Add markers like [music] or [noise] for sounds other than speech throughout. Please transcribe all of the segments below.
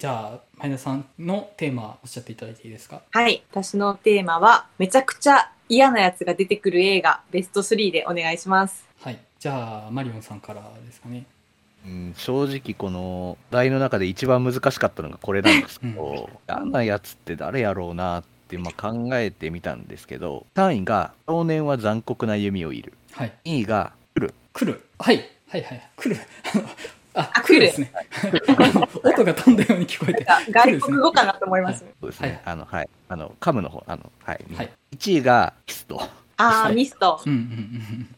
じゃあ前田さんのテーマおっしゃっていただいていいですか？はい。私のテーマは、めちゃくちゃ嫌なやつが出てくる映画、ベスト3でお願いします。はい。じゃあマリオンさんからですかね。うん、正直この題の中で一番難しかったのがこれなんですけど、嫌なやつって誰やろうなってまあ考えてみたんですけど3位が「少年は残酷な弓を射る。はい」2位が「来る。来る。はいはいはい。来る [laughs] ああ来る。ですね。[laughs] 音が飛んだように聞こえて。外国語かなと思います。そうですね、はい。あのはい。あのカムの方あのはい、はい。1位が「キスト。あー、はい。ミスト。うんうんうん」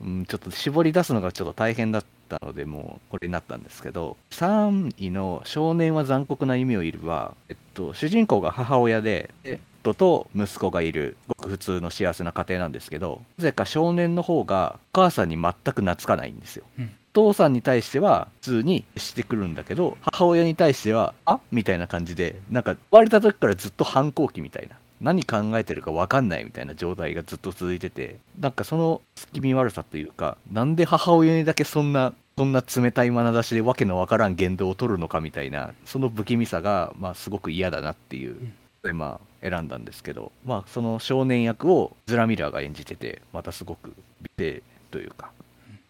うん、ちょっと絞り出すのがちょっと大変だったのでもうこれになったんですけど3位の「少年は残酷な弓を射るは」えっと、主人公が母親でで夫と息子がいるごく普通の幸せな家庭なんですけどなぜか少年の方がお母さんに全く懐かないんですよ。うん。お父さんに対しては普通にしてくるんだけど母親に対してはあ？みたいな感じでなんか生まれた時からずっと反抗期みたいな。何考えてるか分かんないみたいな状態がずっと続いててなんかその気味悪さというかなんで母親にだけそんなそんな冷たい眼差しでわけのわからん言動を取るのかみたいなその不気味さがまあすごく嫌だなっていうでまあ選んだんですけどまあその少年役をズラ・ミラーが演じててまたすごく美声というか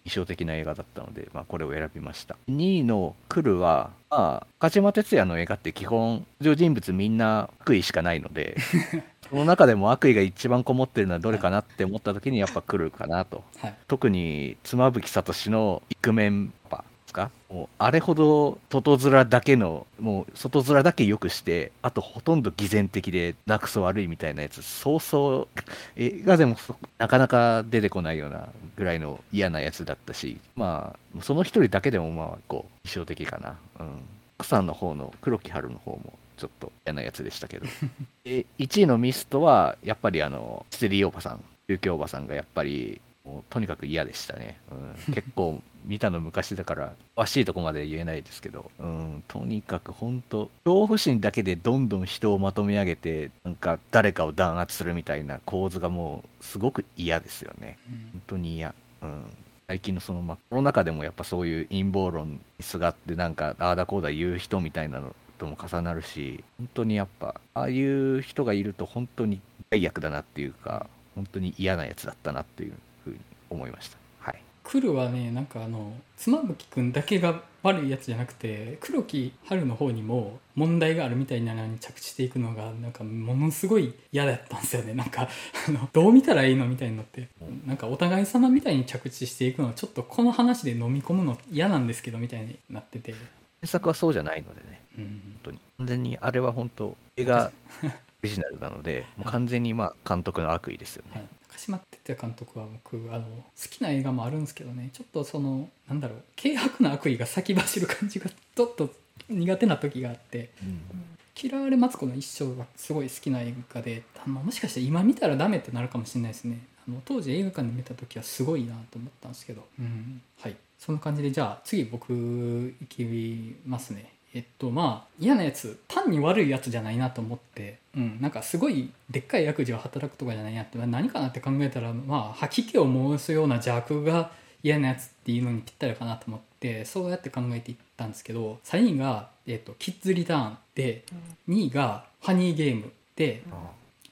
印象的な映画だったので、まあ、これを選びました。2位の「来るは」まあ鹿島哲也の映画って基本登場人物みんな悪意しかないので [laughs] その中でも悪意が一番こもってるのはどれかなって思った時にやっぱ来るかなと。はい。特に妻夫木聡のイクメンパか？もうあれほど外面だけのもう外面だけ良くしてあとほとんど偽善的でなくそ悪いみたいなやつ。そうそう映画でもそなかなか出てこないようなぐらいの嫌なやつだったしまあその一人だけでもまあこう印象的かな。うん。奥さんの方の黒木春の方もちょっと嫌なやつでしたけど。[laughs] で1位のミストはやっぱりあのステリーおばさん宗教おばさんがやっぱりとにかく嫌でしたね、うん、結構見たの昔だから [laughs] 詳しいとこまで言えないですけど、うん、とにかく本当恐怖心だけでどんどん人をまとめ上げてなんか誰かを弾圧するみたいな構図がもうすごく嫌ですよね。うん。本当に嫌、うん、最近のその、まあ、コロナ禍でもやっぱそういう陰謀論にすがってなんかああだこうだ言う人みたいなのとも重なるし本当にやっぱああいう人がいると本当に害悪だなっていうか本当に嫌なやつだったなっていうふうに思いました。はい。来るはねなんかあの妻夫木君だけが悪いやつじゃなくて黒木春の方にも問題があるみたいなのに着地していくのがなんかものすごい嫌だったんですよね。なんかあのどう見たらいいのみたいになって。なんかお互い様みたいに着地していくのはちょっとこの話で飲み込むの嫌なんですけどみたいになってて、原作はそうじゃないのでね。うん、本当に。完全にあれは本当映画オリジナルなのでもう完全にまあ監督の悪意ですよねはい、中島哲也監督は僕あの好きな映画もあるんですけどね。ちょっとそのなんだろう軽薄な悪意が先走る感じがちょっと苦手な時があって。うん「嫌われマツコの一生」がすごい好きな映画であのもしかして今見たらダメってなるかもしれないですね。あの当時映画館で見た時はすごいなと思ったんですけど、うん、はい。そんな感じでじゃあ次僕いきますね。えっとまあ嫌なやつ単に悪いやつじゃないなと思って、うん、なんかすごいでっかい悪事を働くとかじゃないなって何かなって考えたらまあ吐き気を申すような邪悪が嫌なやつっていうのにぴったりかなと思ってそうやって考えていったんですけど3位が、えっとキッズリターンで2位がファニーゲームで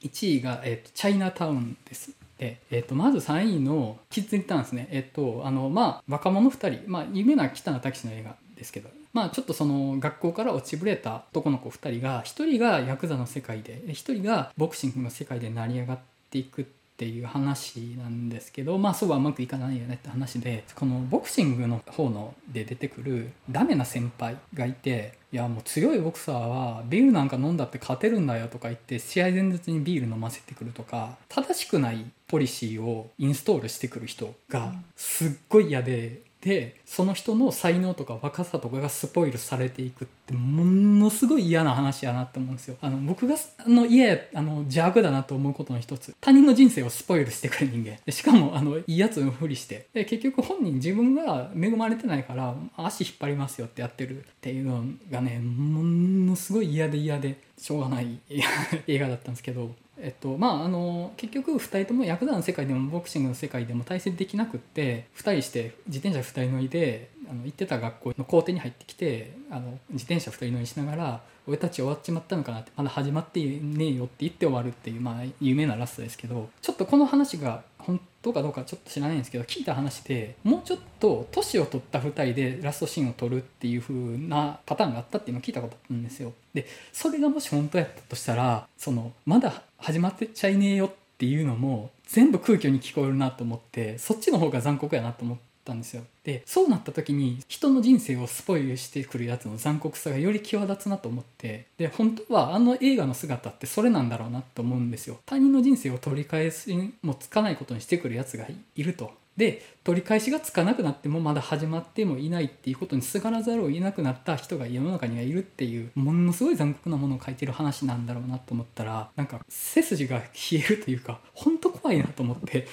1位が、えっとチャイナタウンです。で、えっとまず3位のキッズリターンですね。えっとあのまあ若者2人、まあ、有名な北野武の映画ですけど、まあ、ちょっとその学校から落ちぶれた男の子2人が1人がヤクザの世界で1人がボクシングの世界で成り上がっていくっていう話なんですけどまあそうはうまくいかないよねって話でこのボクシングの方ので出てくるダメな先輩がいていやもう強いボクサーはビールなんか飲んだって勝てるんだよとか言って試合前日にビール飲ませてくるとか正しくないポリシーをインストールしてくる人がすっごい嫌で。でその人の才能とか若さとかがスポイルされていくってものすごい嫌な話やなって思うんですよ。あの僕があの嫌やあの邪悪だなと思うことの一つ。他人の人生をスポイルしてくる人間。でしかもあのいいやつのふりして。で結局本人自分が恵まれてないから足引っ張りますよってやってるっていうのがねものすごい嫌で嫌でしょうがない [laughs] 映画だったんですけど。えっとまあ、あの結局2人ともヤクザの世界でもボクシングの世界でも対戦できなくって2人して自転車2人乗りであの行ってた学校の校庭に入ってきてあの自転車2人乗りしながら「俺たち終わっちまったのかな」って「まだ始まってねえよ」って言って終わるっていう、まあ、有名なラストですけどちょっとこの話が本当かどうかちょっと知らないんですけど聞いた話でもうちょっと年を取った2人でラストシーンを撮るっていう風なパターンがあったっていうのを聞いたことあったんですよ。でそれがもし本当やったとしたらそのまだ始まってちゃいねえよっていうのも全部空虚に聞こえるなと思ってそっちの方が残酷やなと思ったんですよ。でそうなった時に人の人生をスポイルしてくるやつの残酷さがより際立つなと思ってで本当はあの映画の姿ってそれなんだろうなと思うんですよ。他人の人生を取り返すもつかないことにしてくるやつがいると。で取り返しがつかなくなってもまだ始まってもいないっていうことにすがらざるを得なくなった人が世の中にはいるっていうものすごい残酷なものを書いてる話なんだろうなと思ったらなんか背筋が冷えるというか [laughs] 本当怖いなと思って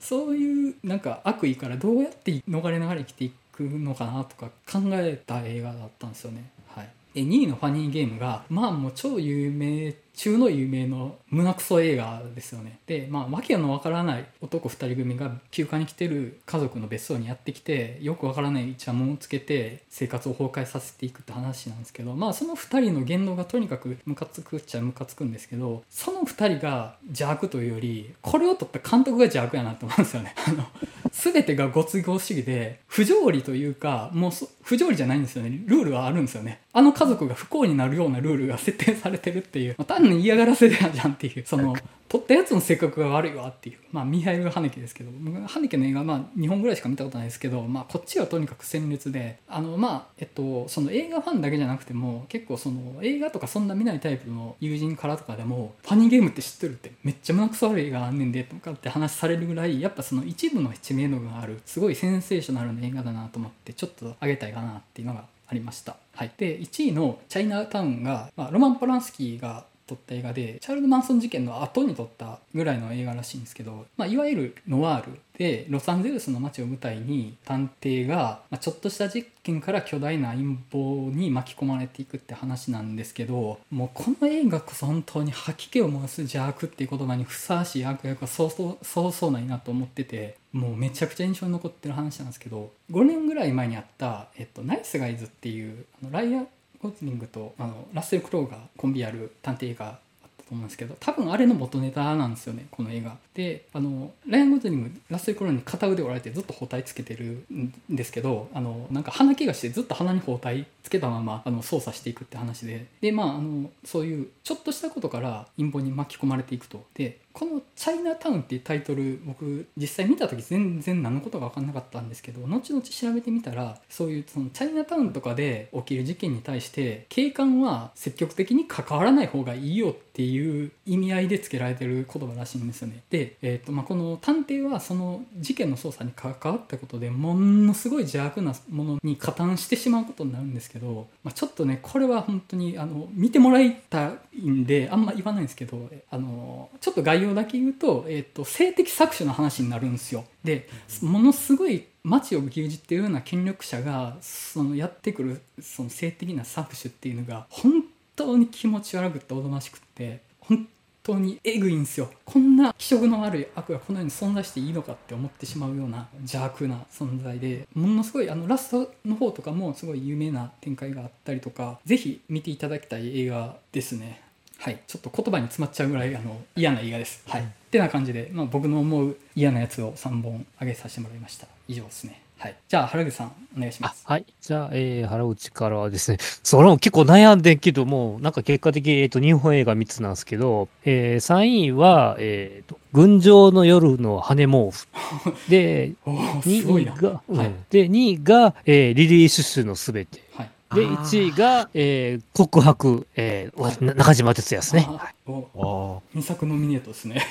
そういうなんか悪意からどうやって逃れながら生きていくのかなとか考えた映画だったんですよね。はい、で2位のファニーゲームがまあもう超有名中の有名の胸クソ映画ですよね。で、まあ、わけのわからない男2人組が休暇に来てる家族の別荘にやってきて、よくわからないイチャモンをつけて生活を崩壊させていくって話なんですけど、まあ、その2人の言動がとにかくムカつくっちゃムカつくんですけど、その2人が邪悪というより、これを撮った監督が邪悪やなと思うんですよね。[laughs] あの、全てがご都合主義で、不条理というか、もう不条理じゃないんですよね。ルールはあるんですよね。あの家族が不幸になるようなルールが設定されてるっていう、まあ、単に嫌がらせだじゃんっていう。その撮ったやつの性格が悪いわっていう。まあミハイル・ハネケですけど。ハネケの映画まあ2本ぐらいしか見たことないですけど、まあ、こっちはとにかく鮮烈で。あのまあえっとその映画ファンだけじゃなくても結構その映画とかそんな見ないタイプの友人からとかでもファニーゲームって知ってるってめっちゃ胸くそ悪い映画あんねんでとかって話されるぐらいやっぱその一部の知名度があるすごいセンセーショナルな映画だなと思ってちょっと上げたいかなっていうのがありました。はい、で1位の「チャイナタウンが」まあ、ロマン・ポランスキーが撮った映画でチャールド・マンソン事件の後に撮ったぐらいの映画らしいんですけど、まあ、いわゆるノワールでロサンゼルスの街を舞台に探偵が、まあ、ちょっとした実験から巨大な陰謀に巻き込まれていくって話なんですけどもうこの映画こそ本当に吐き気を回す邪悪っていう言葉にふさわしい悪役はそうそうそうそうないなと思っててもうめちゃくちゃ印象に残ってる話なんですけど5年ぐらい前にあった「えっと、ナイスガイズ」っていうあのライアゴズリングとあのラッセル・クロウがコンビやる探偵映画あったと思うんですけど多分あれの元ネタなんですよねこの映画。であのライアン・ゴズリングラッセル・クロウに片腕折られてずっと包帯つけてるんですけどあのなんか鼻毛がしてずっと鼻に包帯つけたままあの操作していくって話で。でまああのそういうちょっとしたことから陰謀に巻き込まれていくと。でこの「チャイナタウン」っていうタイトル僕実際見た時全然何のことか分かんなかったんですけど後々調べてみたらそういうそのチャイナタウンとかで起きる事件に対して警官は積極的に関わらない方がいいよっていう意味合いで付けられてる言葉らしいんですよね。で、えーとまあ、この探偵はその事件の捜査に関わったことでものすごい邪悪なものに加担してしまうことになるんですけど、まあ、ちょっとねこれは本当にあの見てもらいたいんであんま言わないんですけどあのちょっと概要だけ言うと,、えーと、性的搾取の話になるんですよ。でものすごい街を牛耳ってるような権力者がそのやってくるその性的な搾取っていうのが本当に気持ち悪くておどましくって本当にえぐいんですよこんな気色の悪い悪がこの世に存在していいのかって思ってしまうような邪悪な存在でものすごいあのラストの方とかもすごい有名な展開があったりとかぜひ見ていただきたい映画ですねはい、ちょっと言葉に詰まっちゃうぐらいあの嫌な映画です。はい、ってな感じで、まあ、僕の思う嫌なやつを3本挙げさせてもらいました。以上ですね。はい。じゃあ、原口さん、お願いします。はい。じゃあ、えー、原口からはですね、[laughs] それも結構悩んでんけども、なんか結果的に、えっ、ー、と、日本映画3つなんですけど、えー、3位は、えっ、ー、と、群青の夜の羽毛布。[laughs] で、2位が、はい、で、2位が、えー、リリー・シュシュのすべて。はい。で、1位が、えー、告白、えー、中島哲也ですね。お2作ノミネートですね。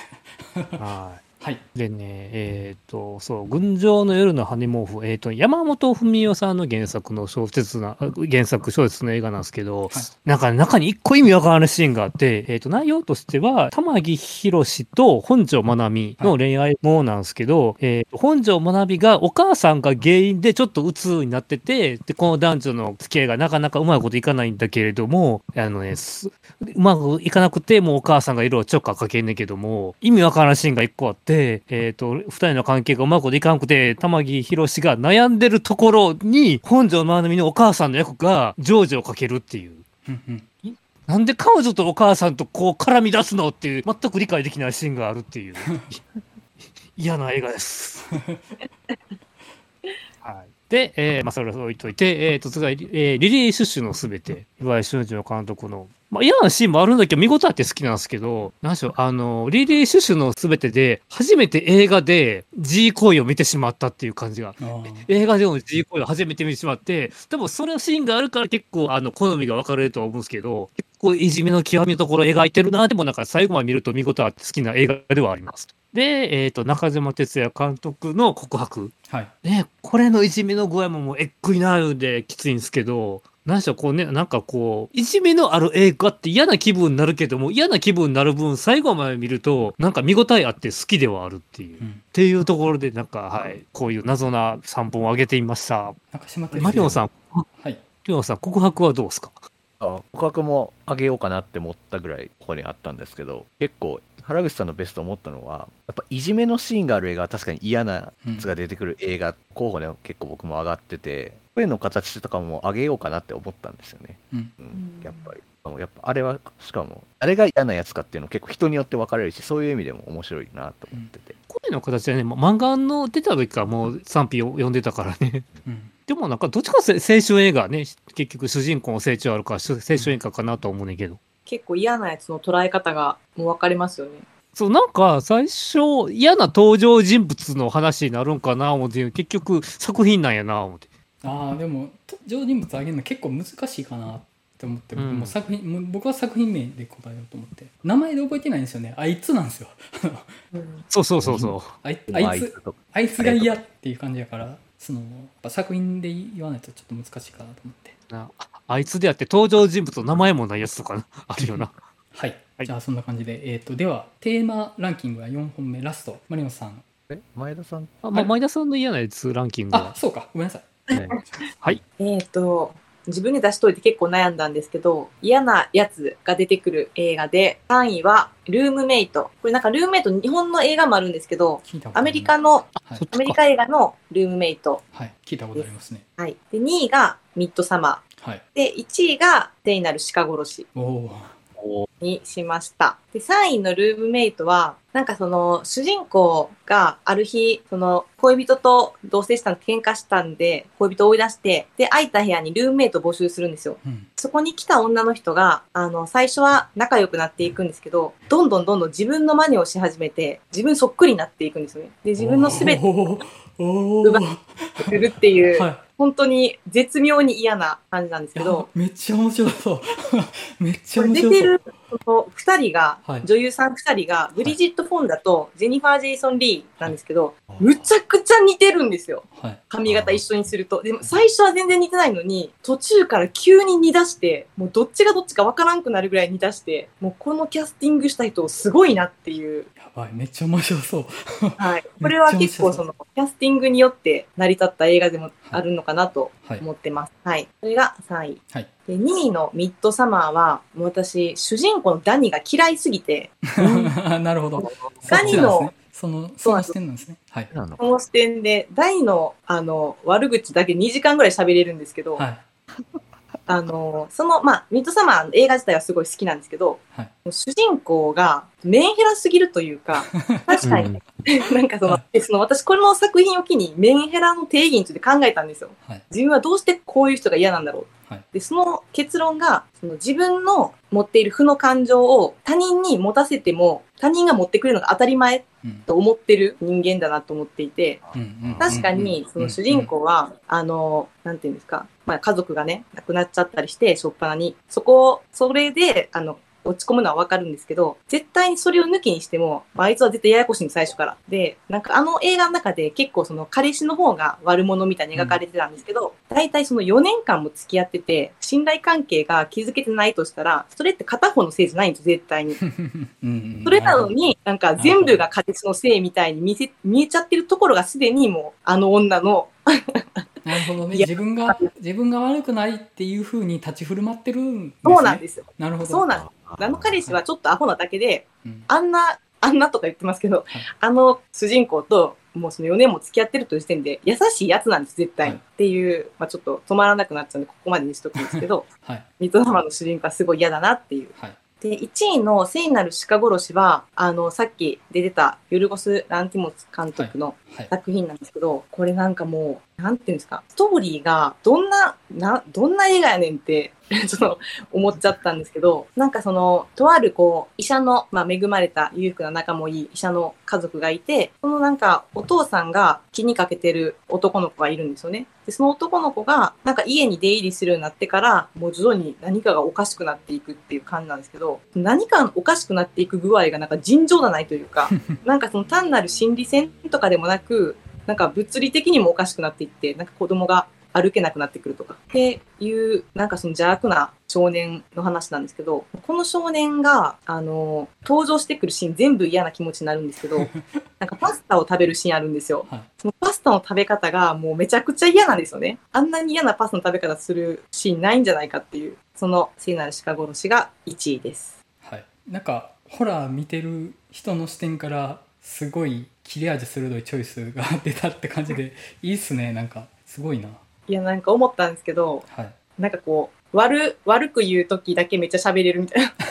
はい。はい。でね、えっ、ー、と、そう、群青の夜の羽毛布、えっ、ー、と、山本文夫さんの原作の小説な、原作小説の映画なんですけど、はい、なんか中に一個意味わからないシーンがあって、えっ、ー、と、内容としては、玉木宏と本庄まなみの恋愛ものなんですけど、はい、えー、本庄まなみがお母さんが原因でちょっと鬱になってて、で、この男女の付き合いがなかなかうまいこといかないんだけれども、あのね、うまくいかなくて、もうお母さんが色々ちょっかかけんねんけども、意味わからないシーンが一個あって、で、えっ、と、二人の関係がうまくいかんくて、玉木宏が悩んでるところに、本庄まなみのお母さんの役が、ジョージをかけるっていう。なんで彼女とお母さんとこう絡み出すのっていう、全く理解できないシーンがあるっていう。[laughs] 嫌な映画です。[laughs] はい。で、えーまあ、それは置いといて、えーと、次は、えーリリー・シュッシュのすべて、岩井俊二の監督の、まあ、嫌なシーンもあるんだけど、見事あって好きなんですけど、なんでしょう、あの、リリー・シュッシュのすべてで、初めて映画で G 行為を見てしまったっていう感じが。映画での G 行為を初めて見てしまって、でもそのシーンがあるから結構、あの、好みが分かれるとは思うんですけど、結構いじめの極みのところを描いてるな、でもなんか最後まで見ると見事あって好きな映画ではあります。で、えっ、と、中島哲也監督の告白。はいね、これのいじめの具合ももうえっくいなるんできついんですけど、何でしょう、こうね、なんかこう、いじめのある映画って嫌な気分になるけども、嫌な気分になる分、最後まで見ると、なんか見応えあって好きではあるっていう。うんっていうところで、なんか、はい、こういう謎な3本を挙げてみました。中島哲也マリオンさん、はいリオンさん、告白はどうですか？あ告白もあげようかなって思ったぐらいここにあったんですけど結構原口さんのベスト思ったのはやっぱいじめのシーンがある映画は確かに嫌なやつが出てくる映画候補で結構僕も上がってて声の形とかも上げようかなって思ったんですよね、うん。うん。うん。やっぱり。やっぱあれはしかもあれが嫌なやつかっていうの結構人によって分かれるしそういう意味でも面白いなと思ってて、声の形はね、ま漫画の出た時からもう賛否を読んでたからね。うんでもなんか、どっちかせ青春映画ね、結局主人公の成長あるか青春映画かなと思うねんけど。結構嫌なやつの捉え方がもう分かりますよね。そう、なんか、最初、嫌な登場人物の話になるんかな、思って、結局、作品なんやな、思って。ああでも登場人物あげるの結構難しいかなって思って、うんもう作品もう僕は作品名で答えようと思って名前で覚えてないんですよねあいつなんですようん [laughs] そうそうそうそう。あいあいつあいつが嫌っていう感じやからそのやっぱ作品で言わないとちょっと難しいかなと思って。なああいつであって登場人物の名前もないやつとかな [laughs] あるよな。はい、はい。じゃあそんな感じで、えー、とではテーマランキングは4本目ラスト。マリオンさん。え前田さん、あ、まあ、前田さんの嫌なやつランキングあは。そうか。ごめんなさい。ねはい。えっ、と、自分で出しといて結構悩んだんですけど、嫌なやつが出てくる映画で、3位は、ルームメイト。これなんかルームメイト、日本の映画もあるんですけど、アメリカの、はいアメリカ映画のルームメイト。はい、聞いたことありますねはい。で、2位がミッドサマはいー。で、1位が聖なる鹿殺しおおおにしました。で、3位のルームメイトは、なんかその、主人公がある日、その、恋人と同棲したん喧嘩したんで、恋人を追い出して、で、空いた部屋にルームメイトを募集するんですよ。うんそこに来た女の人が、あの、最初は仲良くなっていくんですけど、どんどんどんどん自分の真似をし始めて、自分そっくりになっていくんですよね。で、自分のすべておーお奪ーするっていう、はい本当に絶妙に嫌な感じなんですけど、めっちゃ面白そう [laughs] めっちゃ面白そう出てるその二人が、はい女優さん二人が、ブリジット・フォンダとジェニファー・ジェイソン・リーなんですけど、はいむちゃくちゃ似てるんですよ。はい髪型一緒にすると。でも最初は全然似てないのに、途中から急に似出して、もうどっちがどっちかわからんくなるぐらい似出して、もうこのキャスティングした人すごいなっていう。やばいめっちゃ面白そう。はい。これは結構その、キャスティングによって成り立った映画でもあるのかなとはい。思ってます。はい。それが3位。はい。で、2位のミッドサマーは、もう私、主人公のダニが嫌いすぎて、[laughs] なるほど。[laughs] ダニの、そのその視点なんですね。はい。なの。この視点で、ダニの、あの、悪口だけ2時間ぐらい喋れるんですけど、はいあの、その、まあ、ミッドサマーの映画自体はすごい好きなんですけど、はい。主人公がメンヘラすぎるというか、[laughs] 確かに、なんかその、でその私この作品を機にメンヘラの定義について考えたんですよ。はい。自分はどうしてこういう人が嫌なんだろう。はい。で、その結論が、その自分の持っている負の感情を他人に持たせても、他人が持ってくるのが当たり前うんと思ってる人間だなと思っていて、確かに、その主人公は、あの、なんていうんですか、まあ家族がね、亡くなっちゃったりして、しょっぱなに、そこを、それで、あの、落ち込むのはわかるんですけど、絶対にそれを抜きにしても、あいつは絶対ややこしいんです最初から。で、なんかあの映画の中で結構その彼氏の方が悪者みたいに描かれてたんですけど、大体その4年間も付き合ってて、信頼関係が築けてないとしたら、それって片方のせいじゃないんですよ、絶対に。うんうんそれなのに、なんか全部が彼氏のせいみたいに見せ、見えちゃってるところがすでにもう、あの女の、なるほどね。自分が自分が悪くないっていうふうに立ち振る舞ってるんですね。そうなんですよ。なるほど。そうなんです。あの彼氏はちょっとアホなだけで、うん。あんなあんなとか言ってますけど、はい。あの主人公ともうその4年も付き合ってるという時点で優しいやつなんです、絶対に。はい。っていう、まあちょっと止まらなくなっちゃうんで、ここまでにしとくんですけど、[laughs] はい。ミッドサマーの主人公はすごい嫌だなっていう。はいで、1位の聖なる鹿殺しは、あの、さっき出てたユルゴス・ランティモス監督のはい。作品なんですけど、これなんかもう、なんていうんですか、ストーリーがどんな、な、どんな映画やねんって、ちょっと思っちゃったんですけど、なんかその、とあるこう、医者の、まあ恵まれた裕福な仲もいい医者の家族がいて、そのなんかお父さんが気にかけてる男の子がいるんですよね。で、その男の子が、なんか家に出入りするようになってから、もう徐々に何かがおかしくなっていくっていう感じなんですけど、何かおかしくなっていく具合がなんか尋常がないというか、[laughs] なんかその単なる心理戦とかでもなく、なんか物理的にもおかしくなっていって、なんか子供が歩けなくなってくるとかっていう、なんかその邪悪な少年の話なんですけど、この少年が、あの、登場してくるシーン全部嫌な気持ちになるんですけど、[laughs] なんかパスタを食べるシーンあるんですよ。はいそのパスタの食べ方がもうめちゃくちゃ嫌なんですよね。あんなに嫌なパスタの食べ方するシーンないんじゃないかっていう、その聖なる鹿殺しが1位です。はい、なんかホラー見てる人の視点からすごい切れ味鋭いチョイスが出たって感じでいいっすねなんかすごいないや、なんか思ったんですけど、はい。なんかこう、悪、悪く言うときだけめっちゃ喋れるみたいな。[laughs]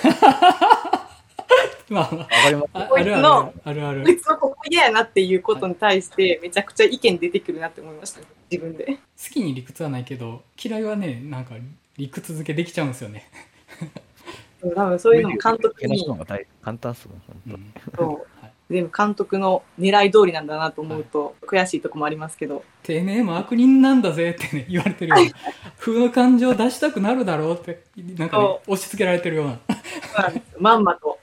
まあまわかりますああこいつるあるのあるある。こいつはここ嫌やなっていうことに対して、めちゃくちゃ意見出てくるなって思いました、自分で。好きに理屈はないけど嫌いはねなんか理屈付けできちゃうんですよね、[laughs] 多分そういうのも監督に。簡単っすもん、本うん。そう。はい全部監督の狙い通りなんだなと思うと、悔しいとこもありますけど。てめえも悪人なんだぜってね言われてるような。[laughs] 風の感情出したくなるだろうってなんかねそ押し付けられてるような。まんまと。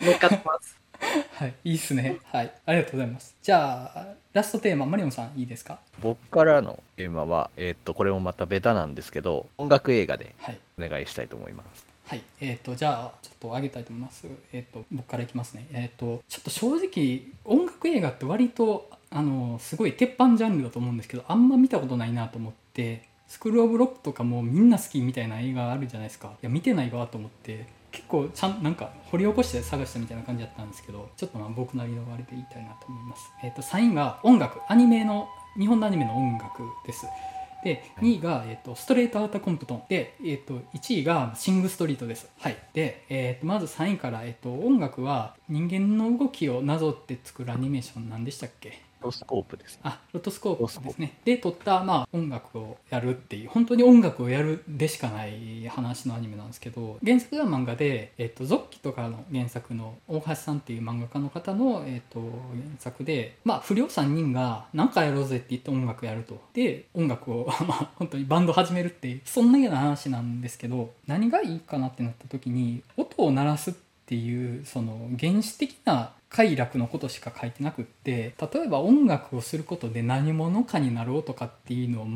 乗っかってます。[laughs] はいいいっすね。はいありがとうございます。じゃあラストテーママリオンさんいいですか？僕からのテーマは、えーっと、これもまたベタなんですけど、音楽映画ではい。お願いしたいと思います。はい、はいえー、とじゃあちょっと上げたいと思います。えっ、と僕からいきますね。えっ、とちょっと正直音楽映画って割とあのすごい鉄板ジャンルだと思うんですけど、あんま見たことないなと思って、スクールオブロックとかもみんな好きみたいな映画あるじゃないですか。いや見てないわと思って。結構ちゃんなんか掘り起こして探したみたいな感じだったんですけどちょっとまあ僕なりのあれで言いたいなと思います、えっと3位が音楽アニメの日本のアニメの音楽ですで2位が、えー、とストレートアウターコンプトンで、えー、と1位がシングストリートです、はい、で、えー、とまず3位から、えー、と音楽は人間の動きをなぞって作るアニメーション何でしたっけ？ロスコープです。あロトスコープですね。で撮った、まあ、音楽をやるっていう本当に音楽をやるでしかない話のアニメなんですけど原作が漫画で「えっとゾッキ」とかの原作の大橋さんっていう漫画家の方の、えっと原作で、まあ、不良3人が何かやろうぜって言って音楽やると。で音楽を [laughs] まあ本当にバンド始めるっていうそんなような話なんですけど何がいいかなってなった時に音を鳴らすっていうその原始的な快楽のことしか書いてなくって例えば音楽をすることで何者かになろうとかっていうのを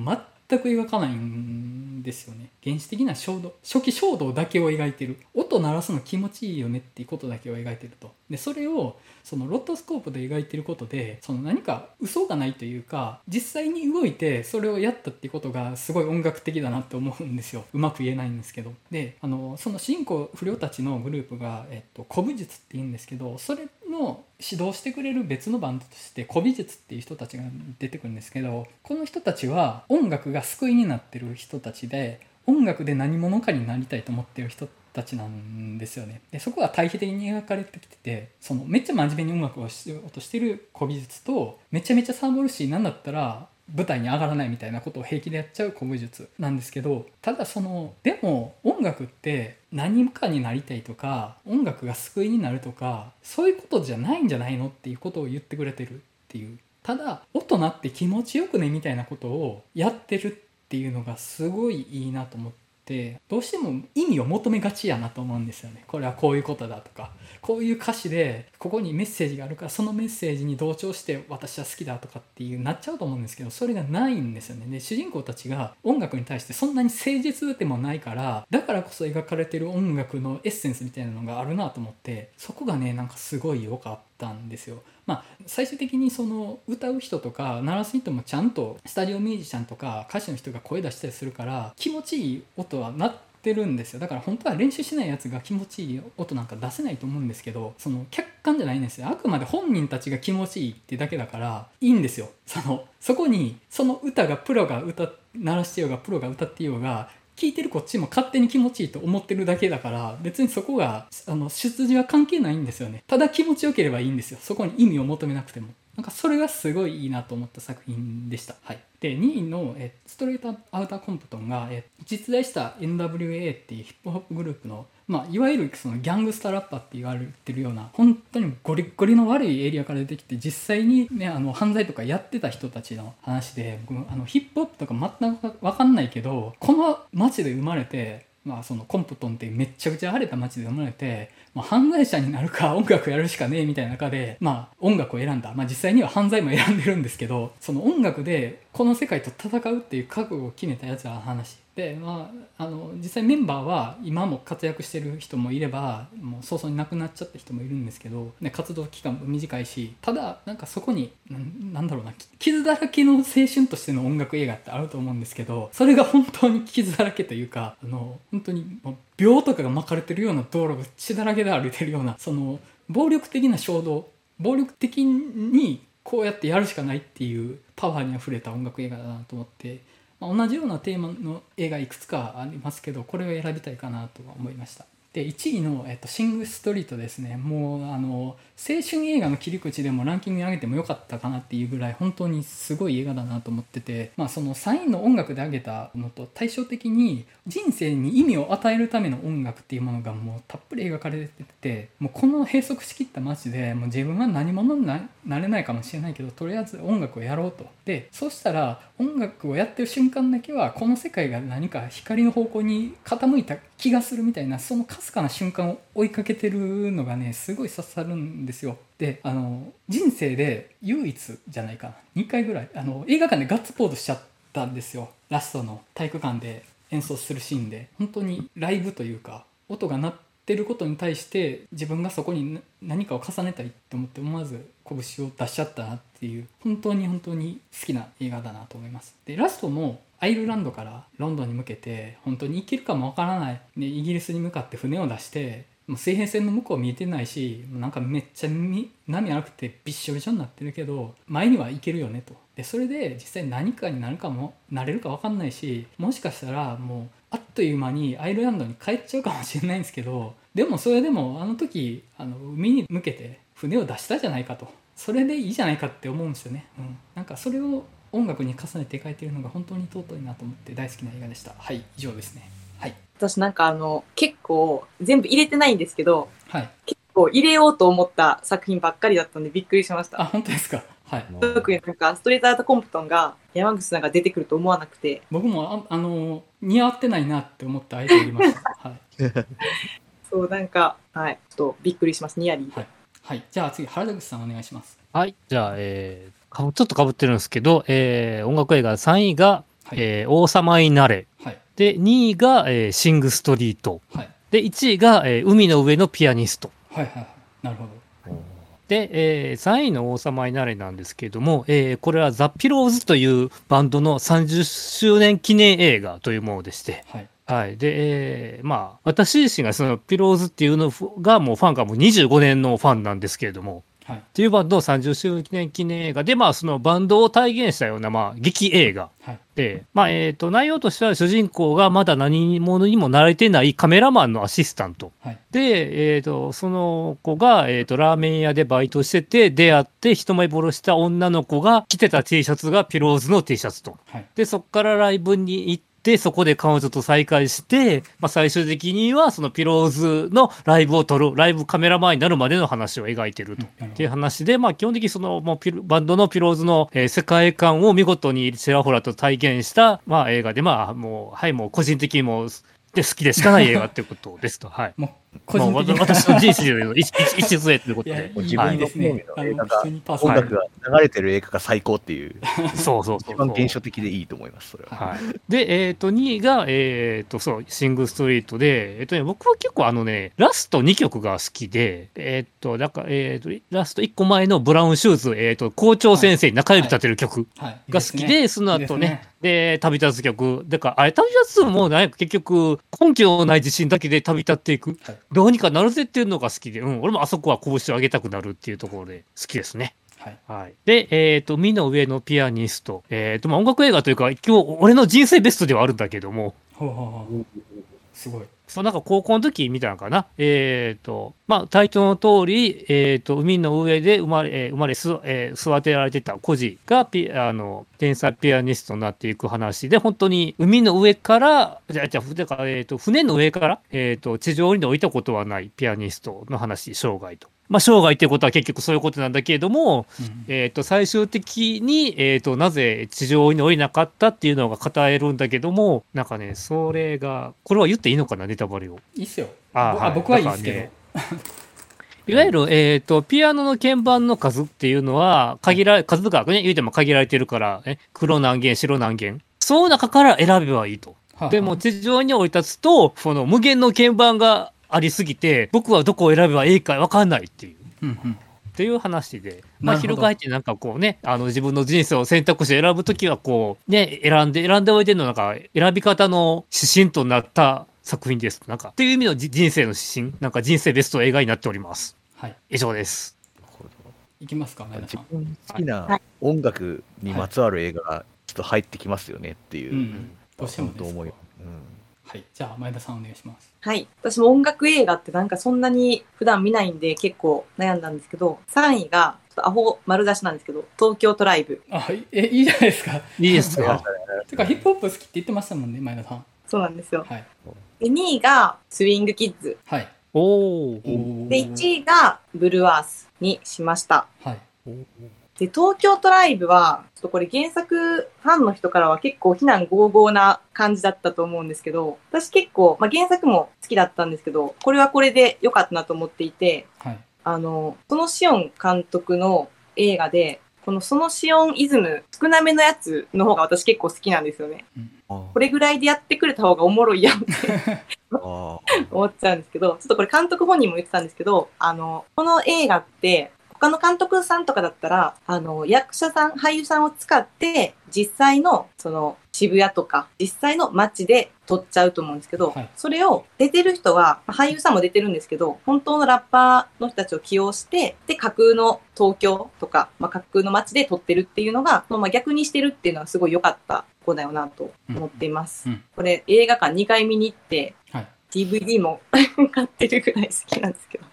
全く描かないんですよね。原始的な衝動初期衝動だけを描いてる。音鳴らすの気持ちいいよねっていうことだけを描いてると。でそれをそのロットスコープで描いてることでその何か嘘がないというか実際に動いてそれをやったっていうことがすごい音楽的だなって思うんですよ。うまく言えないんですけど。であのその主人公不良たちのグループが、えっと、古武術って言うんですけどそれの指導してくれる別のバンドとして古美術っていう人たちが出てくるんですけどこの人たちは音楽が救いになってる人たちで音楽で何者かになりたいと思ってる人たちなんですよね。でそこは対比的に描かれてきててそのめっちゃ真面目に音楽をしようとしてる古美術とめちゃめちゃサーボるし何だったら舞台に上がらないみたいなことを平気でやっちゃう古武術なんですけどただそのでも音楽って何かになりたいとか音楽が救いになるとかそういうことじゃないんじゃないのっていうことを言ってくれてるっていう。ただ大人って気持ちよくねみたいなことをやってるっていうのがすごいいいなと思って。どうしても意味を求めがちやなと思うんですよね。これはこういうことだとか。こういう歌詞でここにメッセージがあるからそのメッセージに同調して私は好きだとかっていうなっちゃうと思うんですけどそれがないんですよね。で主人公たちが音楽に対してそんなに誠実でもないからだからこそ描かれてる音楽のエッセンスみたいなのがあるなと思ってそこがねなんかすごい良かった。たんですよ。まあ、最終的にその歌う人とか鳴らす人もちゃんとスタジオミュージシャンとか歌手の人が声出したりするから気持ちいい音はなってるんですよ。だから本当は練習しないやつが気持ちいい音なんか出せないと思うんですけどその客観じゃないんですよ。あくまで本人たちが気持ちいいってだけだからいいんですよ。そのそこにその歌がプロが歌鳴らしてようがプロが歌ってようが聞いてるこっちも勝手に気持ちいいと思ってるだけだから別にそこがあの出自は関係ないんですよね。ただ気持ちよければいいんですよ。そこに意味を求めなくても。なんかそれがすごいいいなと思った作品でした。はい、で2位のえストレートアウターコンプトンがえ実在した NWA っていうヒップホップグループのまあ、いわゆるそのギャングスタラッパーって言われてるような本当にゴリッゴリの悪いエリアから出てきて実際に、ね、あの犯罪とかやってた人たちの話であのヒップホップとか全く分かんないけどこの街で生まれて、まあ、そのコンプトンってめっちゃくちゃ荒れた街で生まれてまあ、犯罪者になるか音楽やるしかねえみたいな中で、まあ、音楽を選んだ、まあ、実際には犯罪も選んでるんですけどその音楽でこの世界と戦うっていう覚悟を決めたやつらの話。で、まあ、あの実際メンバーは今も活躍してる人もいればもう早々に亡くなっちゃった人もいるんですけど、ね、活動期間も短いしただなんかそこになんだろうな傷だらけの青春としての音楽映画ってあると思うんですけどそれが本当に傷だらけというかあの本当にもう秒とかが巻かれてるような道路が血だらけで歩いてるようなその暴力的な衝動暴力的にこうやってやるしかないっていうパワーにあふれた音楽映画だなと思ってまあ、同じようなテーマの絵がいくつかありますけどこれを選びたいかなとは思いました。で1位の、えっと、シング・ストリートですね。もうあの青春映画の切り口でもランキングに上げてもよかったかなっていうぐらい本当にすごい映画だなと思ってて、まあ、その3位の音楽で上げたのと対照的に人生に意味を与えるための音楽っていうものがもうたっぷり描かれててもうこの閉塞しきった街でもう自分は何者になれないかもしれないけどとりあえず音楽をやろうと。でそうしたら音楽をやってる瞬間だけはこの世界が何か光の方向に傾いた気がするみたいなそのかすかな瞬間を追いかけてるのがねすごい刺さるんですよ。であの人生で唯一じゃないかな。2回ぐらい。あの映画館でガッツポーズしちゃったんですよ。ラストの体育館で演奏するシーンで。本当にライブというか音が鳴ってることに対して自分がそこに何かを重ねたいと思って思わず拳を出しちゃったなっていう本当に本当に好きな映画だなと思います。でラストもアイルランドからロンドンに向けて本当に行けるかもわからない、ね、イギリスに向かって船を出してもう水平線の向こう見えてないしなんかめっちゃ波荒くてびっしょびしょになってるけど前には行けるよねと。でそれで実際何かになるかもなれるか分かんないしもしかしたらもうあっという間にアイルランドに帰っちゃうかもしれないんですけどでもそれでもあの時あの海に向けて船を出したじゃないかと。それでいいじゃないかって思うんですよね、うん、なんかそれを音楽に重ねて描いてるのが本当に尊いなと思って大好きな映画でしたはい以上ですねはい私なんかあの、結構全部入れてないんですけど、はい。結構入れようと思った作品ばっかりだったんでびっくりしました。あ、本当ですか？はい。特になんか、ストレートアートコンプトンが山口さんが出てくると思わなくて。僕も、あ、あの、似合ってないなって思った相手いました。[laughs] はい。そう、なんか、はい。ちょっとびっくりします、ニアリー。はい。はい。じゃあ次、原田口さんお願いします。はい。じゃあ、えー、ちょっとかぶってるんですけど、えー、音楽映画3位が、はい、えー、王様になれ。はい。で、2位が、えー、シングストリート。はい。で、1位が、えー、海の上のピアニスト。はいはいはい。なるほど。で、えー、3位の王様になれなんですけれども、えー、これはザ・ピローズというバンドの30周年記念映画というものでして、はい。はい。で、えー、まあ、私自身がそのピローズっていうのがもうファンがもう25年のファンなんですけれども、はい、っていうバンドの30周年記念映画で、まあ、そのバンドを体現したような、まあ、劇映画、はい、で、まあ、えっ、ー、と、内容としては主人公がまだ何者にも慣れてないカメラマンのアシスタント。はい、で、えっ、ー、と、その子が、えっ、ー、と、ラーメン屋でバイトしてて、出会って一目ぼろした女の子が着てた T シャツがピローズの T シャツと。で、そこからライブに行って、で、そこで彼女と再会して、まあ、最終的にはそのピローズのライブを撮る、ライブカメラ前になるまでの話を描いてると。っていう話で、まあ、基本的にその、もうピバンドのピローズの、えー、世界観を見事にちらほらと体現した、まあ、映画で、まあ、もう、はい、もう個人的にも、で好きでしかない映画ってことですと。はい。もう個まあ、人的に。わた私の人生の一一一杖ということで。自分のいいですね。好あのみ音楽が流れてる映画が最高っていう、そうそう一番原初的でいいと思います、それは。はい、で、えっ、と、2位が、えっ、と、そう、シング・ストリートで、えっ、とね、僕は結構あのね、ラスト2曲が好きで、えっ、と、だから、えっ、と、ラスト1個前のブラウンシューズ、えっ、と、校長先生に中指立てる曲はい。が好きで、いいその後ね、いいで旅立つ曲。だから、あれ、旅立つもなんか結局、根拠のない自信だけで旅立っていく。はいどうにかなるぜっていうのが好きで、うん、俺もあそこは拳を上げたくなるっていうところで好きですね。はいはい。で、えっ、と、海の上のピアニスト。えっ、と、まあ、音楽映画というか、今日、俺の人生ベストではあるんだけども、ほうほうほうすごいその、なんか高校の時みたのかな？えっ、と、まあ、タイトルの通り、えっ、と、海の上で生まれ、え生まれす、えー育てられてた孤児がピ、あの、天才ピアニストになっていく話で、本当に海の上から、じゃあ、じゃあ、だか、えっ、と、船の上から、えっ、と、地上に降りたことはないピアニストの話、生涯と。まあ、生涯っていうことは結局そういうことなんだけれども、うんえっ、と、最終的に、えっ、と、なぜ地上に降りなかったっていうのが語れるんだけども、なんかね、それが、これは言っていいのかな、ネタバレを。いいっすよあはい僕はいいですけど、だいわゆる、えっ、と、ピアノの鍵盤の数っていうのは、限られ、数がね、言うても限られてるから、ね、黒何弦、白何弦。その中から選べばいいと。はあでも、地上に降り立つと、その無限の鍵盤がありすぎて、僕はどこを選べばいいかわかんないっていう。うんうん。っていう話で、まあ、なるほど。翻ってなんかこうね、あの自分の人生を選択肢選ぶときはこう、ね、選んで、選んでおいてのなんか、選び方の指針となった作品です。なんか、っていう意味のじ人生の指針、なんか人生ベスト映画になっております。はい。以上です。いきますか前田さん。好きな音楽にまつわる映画がちょっと入ってきますよねっていう、うんどうしてもです。本当思い、うんはいじゃあ前田さんお願いしますはい。私も音楽映画ってなんかそんなに普段見ないんで結構悩んだんですけど、3位が、ちょっとアホ丸出しなんですけど、東京トライブ。あいえいいじゃないですかいいですか [laughs] てかヒップホップ好きって言ってましたもんね前田さんそうなんですよ。はいで、2位がスイングキッズ。はいおお。おで、1位がブルーアースにしました。はいで、東京トライブは、ちょっとこれ原作ファンの人からは結構非難合々な感じだったと思うんですけど、私結構、まあ、原作も好きだったんですけど、これはこれで良かったなと思っていて、はい。あの、そのシオン監督の映画で、このそのシオンイズム少なめのやつの方が私結構好きなんですよね。あこれぐらいでやってくれた方がおもろいやんって [laughs] あ思っちゃうんですけど、ちょっとこれ監督本人も言ってたんですけど、あの、この映画って、他の監督さんとかだったら、あの、役者さん、俳優さんを使って、実際の、その、渋谷とか、実際の街で撮っちゃうと思うんですけど、はいそれを出てる人は、まあ俳優さんも出てるんですけど、本当のラッパーの人たちを起用して、で、架空の東京とか、まあ、架空の街で撮ってるっていうのが、まあ、逆にしてるっていうのはすごい良かった子だよなと思っています。うんうんこれ、映画館2回見に行って、はい DVD も [laughs] 買ってるぐらい好きなんですけど。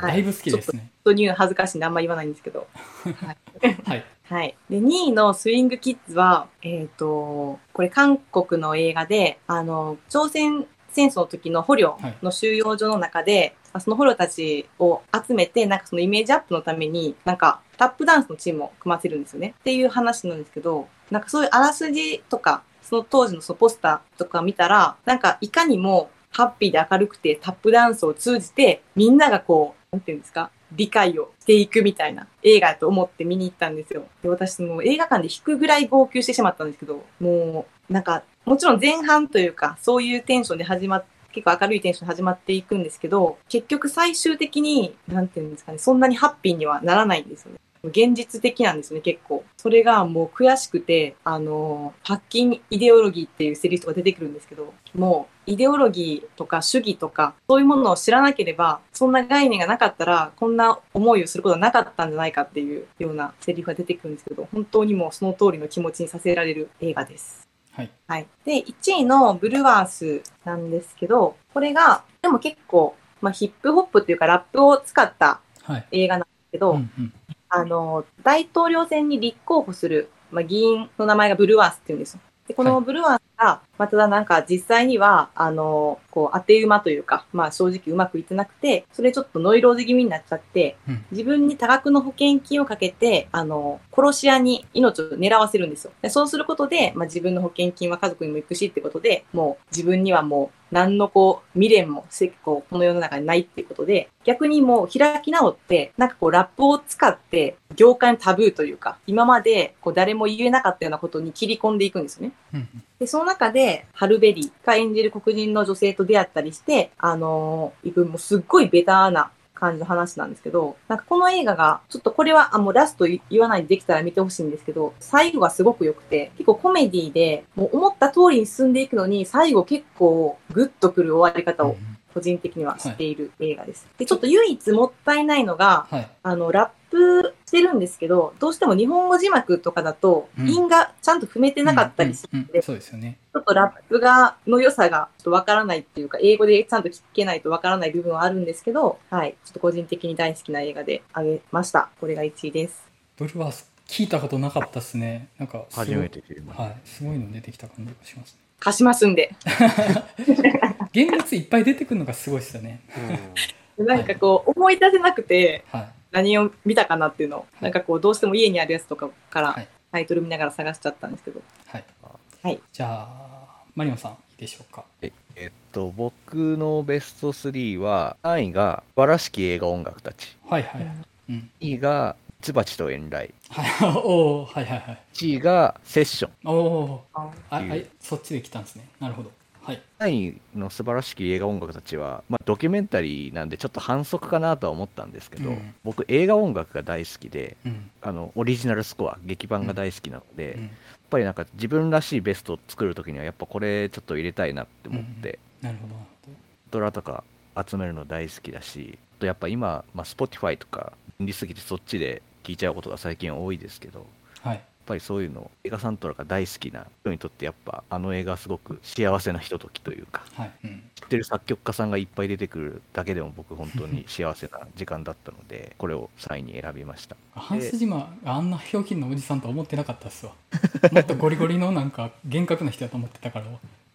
だいぶ好きですね本当に言うの恥ずかしいんであんま言わないんですけど。[laughs] はいはい。で、2位のスイングキッズは、えっ、と、これ韓国の映画で、あの、朝鮮戦争の時の捕虜の収容所の中で、まあその捕虜たちを集めて、なんかそのイメージアップのために、なんかタップダンスのチームを組ませるんですよね。っていう話なんですけど、なんかそういうあらすじとか、その当時のそのポスターとか見たら、なんかいかにもハッピーで明るくてタップダンスを通じて、みんながこう、なんていうんですか、理解をしていくみたいな映画だと思って見に行ったんですよ。で、私もう映画館で引くぐらい号泣してしまったんですけど、もう、なんか、もちろん前半というか、そういうテンションで始まって結構明るいテンションで始まっていくんですけど、結局最終的に、なんていうんですかね、そんなにハッピーにはならないんですよね。現実的なんですね、結構。それがもう悔しくて、あの、発禁イデオロギーっていうセリフとか出てくるんですけど、もう、イデオロギーとか主義とか、そういうものを知らなければ、そんな概念がなかったら、こんな思いをすることはなかったんじゃないかっていうようなセリフが出てくるんですけど、本当にもうその通りの気持ちにさせられる映画です。はいはい。で、1位のブルワースなんですけど、これが、でも結構、まあ、ヒップホップっていうかラップを使ったはい映画なんですけど、うんうんあの、大統領選に立候補する、まあ、議員の名前がブルワースって言うんですよ。で、こはのブルワースが、まあ、ただなんか実際には、あの、こう当て馬というか、まあ正直うまくいってなくて、それちょっとノイローゼ気味になっちゃって、うん自分に多額の保険金をかけて、あの、殺し屋に命を狙わせるんですよ。でそうすることで、まあ自分の保険金は家族にも行くしってことで、もう自分にはもう何のこう未練もせこうこの世の中にないっていうことで、逆にもう開き直って、なんかこうラップを使って、業界のタブーというか、今までこう誰も言えなかったようなことに切り込んでいくんですよね。うんで、その中で、ハルベリーが演じる黒人の女性と出会ったりして、あのー、行く、もうすっごいベターな感じの話なんですけど、なんかこの映画が、ちょっとこれは、あ、もうラスト言わないでできたら見てほしいんですけど、最後がすごく良くて、結構コメディで、もう思った通りに進んでいくのに、最後結構グッとくる終わり方を個人的には知っている映画です。で、ちょっと唯一もったいないのが、はい。あの、ラップしてるんですけど、どうしても日本語字幕とかだと、うん。韻がちゃんと踏めてなかったりするうんうん。うん。そうですよね。ちょっとラップが、の良さがちょっとわからないっていうか、英語でちゃんと聞けないとわからない部分はあるんですけど、はい。ちょっと個人的に大好きな映画であげました。これが1位です。ブルワース聞いたことなかったですね。なんかすごい。初めて知りました。はい。すごいの出てきた感じがしますね。貸しますんで。[laughs] 現物いっぱい出てくるのがすごいですよね。[laughs] なんかこう、思い出せなくて、はい何を見たかなっていうのを、なんかこう、どうしても家にあるやつとかからはいタイトル見ながら探しちゃったんですけど。はいはいじゃあマリオンさんいいでしょうか？ええっと、僕のベスト3は、3位が素晴らしき映画音楽たち。はいはいはいうん2位が、ミツバチと遠雷。はい [laughs] おーはいはいはい1位が、セッション。おおそっちで来たんですね。なるほど。はい。3位の素晴らしき映画音楽たちは、まあ、ドキュメンタリーなんでちょっと反則かなとは思ったんですけど、うん僕映画音楽が大好きでうん。あのオリジナルスコア劇版が大好きなので、やっうんぱりなんか自分らしいベストを作る時にはやっぱこれちょっと入れたいなって思って、なるほど。ドラとか集めるの大好きだしあとやっぱ今、まあ、Spotify とか便利すぎてそっちで聴いちゃうことが最近多いですけどはい。ぱりそういうの映画サントラが大好きな人にとってやっぱあの映画はすごく幸せなひとときというかはい。うん。知ってる作曲家さんがいっぱい出てくるだけでも僕本当に幸せな時間だったのでこれを3位に選びましたハンス・ジマがあんなひょうきんなおじさんとは思ってなかったっすわ。[laughs] もっとゴリゴリのなんか厳格な人だと思ってたから。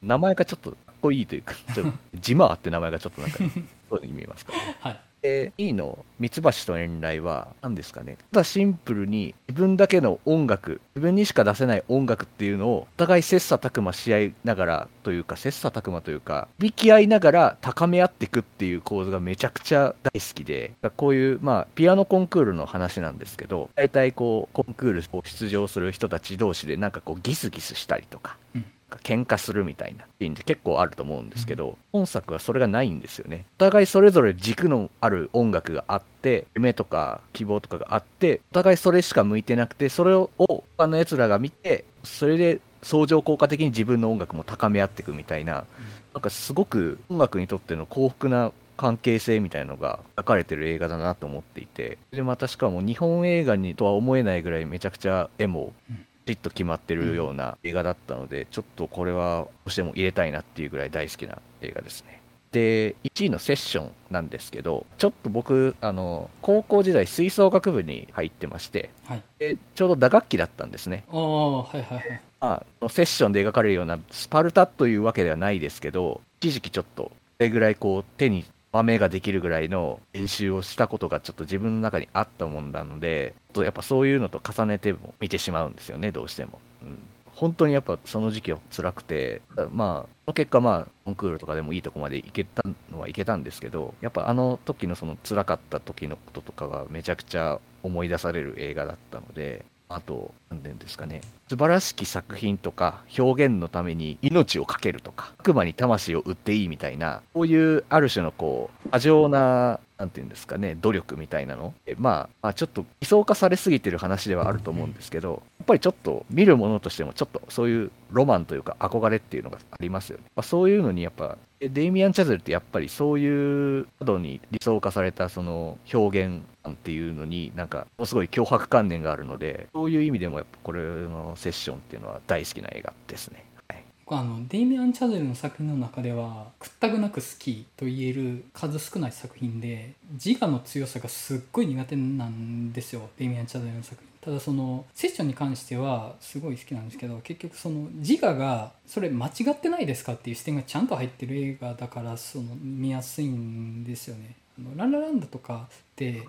名前がちょっとかっこいいというかちょっとジマーって名前がちょっとなんか [laughs] そうに見えますからねはい。で2位の？ミツバチと遠雷は何ですかね？ただシンプルに自分だけの音楽自分にしか出せない音楽っていうのをお互い切磋琢磨し合いながらというか切磋琢磨というか響き合いながら高め合っていくっていう構図がめちゃくちゃ大好きでこういうまあピアノコンクールの話なんですけど大体こうコンクールを出場する人たち同士でなんかこうギスギスしたりとかうん。喧嘩するみたいなシーンって結構あると思うんですけど、本作はそれがないんですよね。お互いそれぞれ軸のある音楽があって、夢とか希望とかがあって、お互いそれしか向いてなくて、それを他の奴らが見て、それで相乗効果的に自分の音楽も高め合っていくみたいな、なんかすごく音楽にとっての幸福な関係性みたいなのが描かれてる映画だなと思っていて、で、またしかも日本映画にとは思えないぐらいめちゃくちゃ絵もうんきちっと決まってるような映画だったので、ちょっとこれはどうしても入れたいなっていうぐらい大好きな映画ですね。で、1位のセッションなんですけど、ちょっと僕、あの、高校時代吹奏楽部に入ってまして、はい。でちょうど打楽器だったんですね。ああ、はいはいはい。まあ、セッションで描かれるようなスパルタというわけではないですけど、一時期ちょっと、それぐらいこう手に豆ができるぐらいの練習をしたことがちょっと自分の中にあったもんなので、やっぱそういうのと重ねても見てしまうんですよね、どうしても。うん本当にやっぱその時期は辛くて、まあ、その結果まあ、コンクールとかでもいいとこまで行けたのはいけたんですけど、やっぱあの時のその辛かった時のこととかがめちゃくちゃ思い出される映画だったので、あと、何て言うんですかね、素晴らしき作品とか表現のために命を懸けるとか、悪魔に魂を売っていいみたいな、こういうある種のこう、過剰な、なんて言うんですかね、努力みたいなの。まあ、まあ、ちょっと理想化されすぎてる話ではあると思うんですけど、やっぱりちょっと見るものとしても、ちょっとそういうロマンというか憧れっていうのがありますよね。まあ、そういうのにやっぱ、デイミアン・チャゼルってやっぱりそういう過度に理想化されたその表現っていうのになんかすごい脅迫観念があるのでそういう意味でもやっぱこれのセッションっていうのは大好きな映画ですね。はい、構あのデイミアン・チャゼルの作品の中では屈託なく好きと言える数少ない作品で自我の強さがすっごい苦手なんですよデイミアン・チャゼルの作品ただそのセッションに関してはすごい好きなんですけど結局その自我がそれ間違ってないですかっていう視点がちゃんと入ってる映画だからその見やすいんですよね。あのランラランドとかって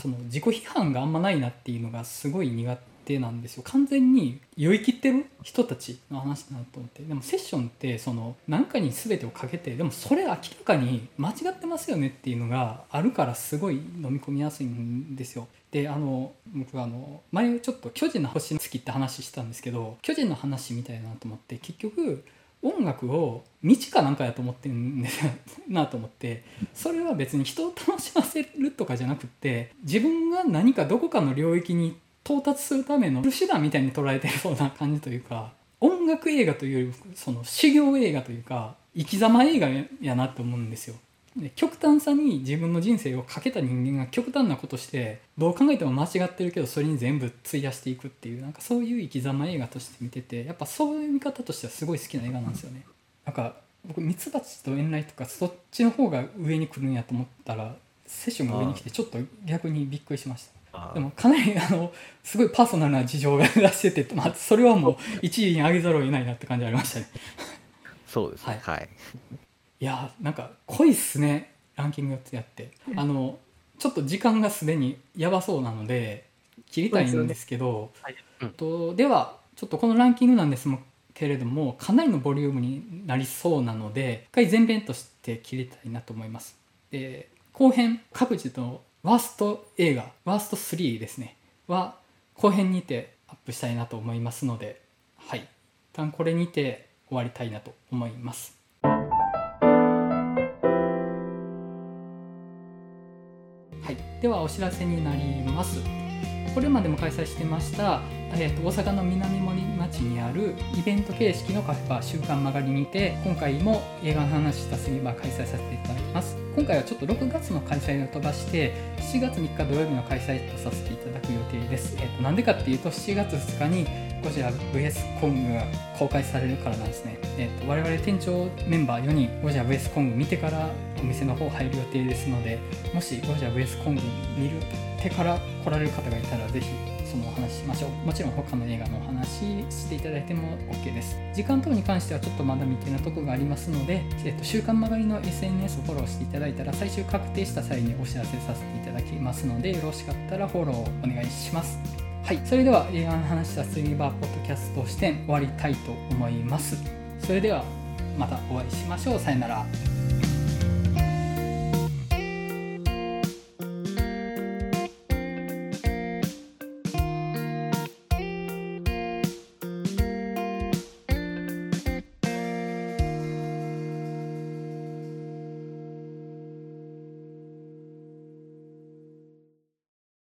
その自己批判があんまないなっていうのがすごい苦手なんですよ。完全に酔い切ってる人たちの話だなと思って。でもセッションってその何かに全てをかけてでもそれ明らかに間違ってますよねっていうのがあるからすごい飲み込みやすいんですよ。であの僕あの前ちょっと巨人の星好きって話したんですけど巨人の話みたいなと思って結局音楽を道かなんかやと思ってん [laughs] なと思ってそれは別に人を楽しませるとかじゃなくって自分が何かどこかの領域に到達するための手段みたいに捉えてるような感じというか音楽映画というよりその修行映画というか生き様映画やなと思うんですよ。で極端さに自分の人生をかけた人間が極端なことしてどう考えても間違ってるけどそれに全部費やしていくっていうなんかそういう生き様映画として見ててやっぱそういう見方としてはすごい好きな映画なんですよね。なんか僕ミツバチとエンライとかそっちの方が上に来るんやと思ったらセッションが上に来てちょっと逆にびっくりしました。でもかなりあのすごいパーソナルな事情が出してて、まあ、それはもう一位に上げざるを得ないなって感じありましたね。そうですね。はい、はい、いやなんか濃いっすねランキング4つやって、あのちょっと時間がすでにやばそうなので切りたいんですけどで,、はい。うん、とではちょっとこのランキングなんですけれどもかなりのボリュームになりそうなので一回前編として切りたいなと思います。で後編各自とワースト映画、ワースト3ですね、は後編にてアップしたいなと思いますので、はい。一旦これにて終わりたいなと思います。ではお知らせになります。これまでも開催してました、えーと、大阪の南森町にあるイベント形式のカフェバー週刊曲がりにて今回も映画の話したすぎば開催させていただきます。今回はちょっと6月の開催を飛ばして7月3日土曜日の開催とさせていただく予定です、えーと、なんでかっていうと7月2日にゴジラ VS コングが公開されるからなんですね、えーと、我々店長メンバー4人ゴジラ VS コング見てからお店の方入る予定ですのでもしゴジラ VS コング見るてから来られる方がいたらぜひそのお話しましょう。もちろん他の映画のお話していただいても OK です。時間等に関してはちょっとまだ未定なとこがありますので、えっと、週刊曲がりの SNS をフォローしていただいたら最終確定した際にお知らせさせていただきますのでよろしかったらフォローをお願いします。はい。それでは映画の話したスリーバーポッドキャスト視点終わりたいと思います。それではまたお会いしましょう。さよなら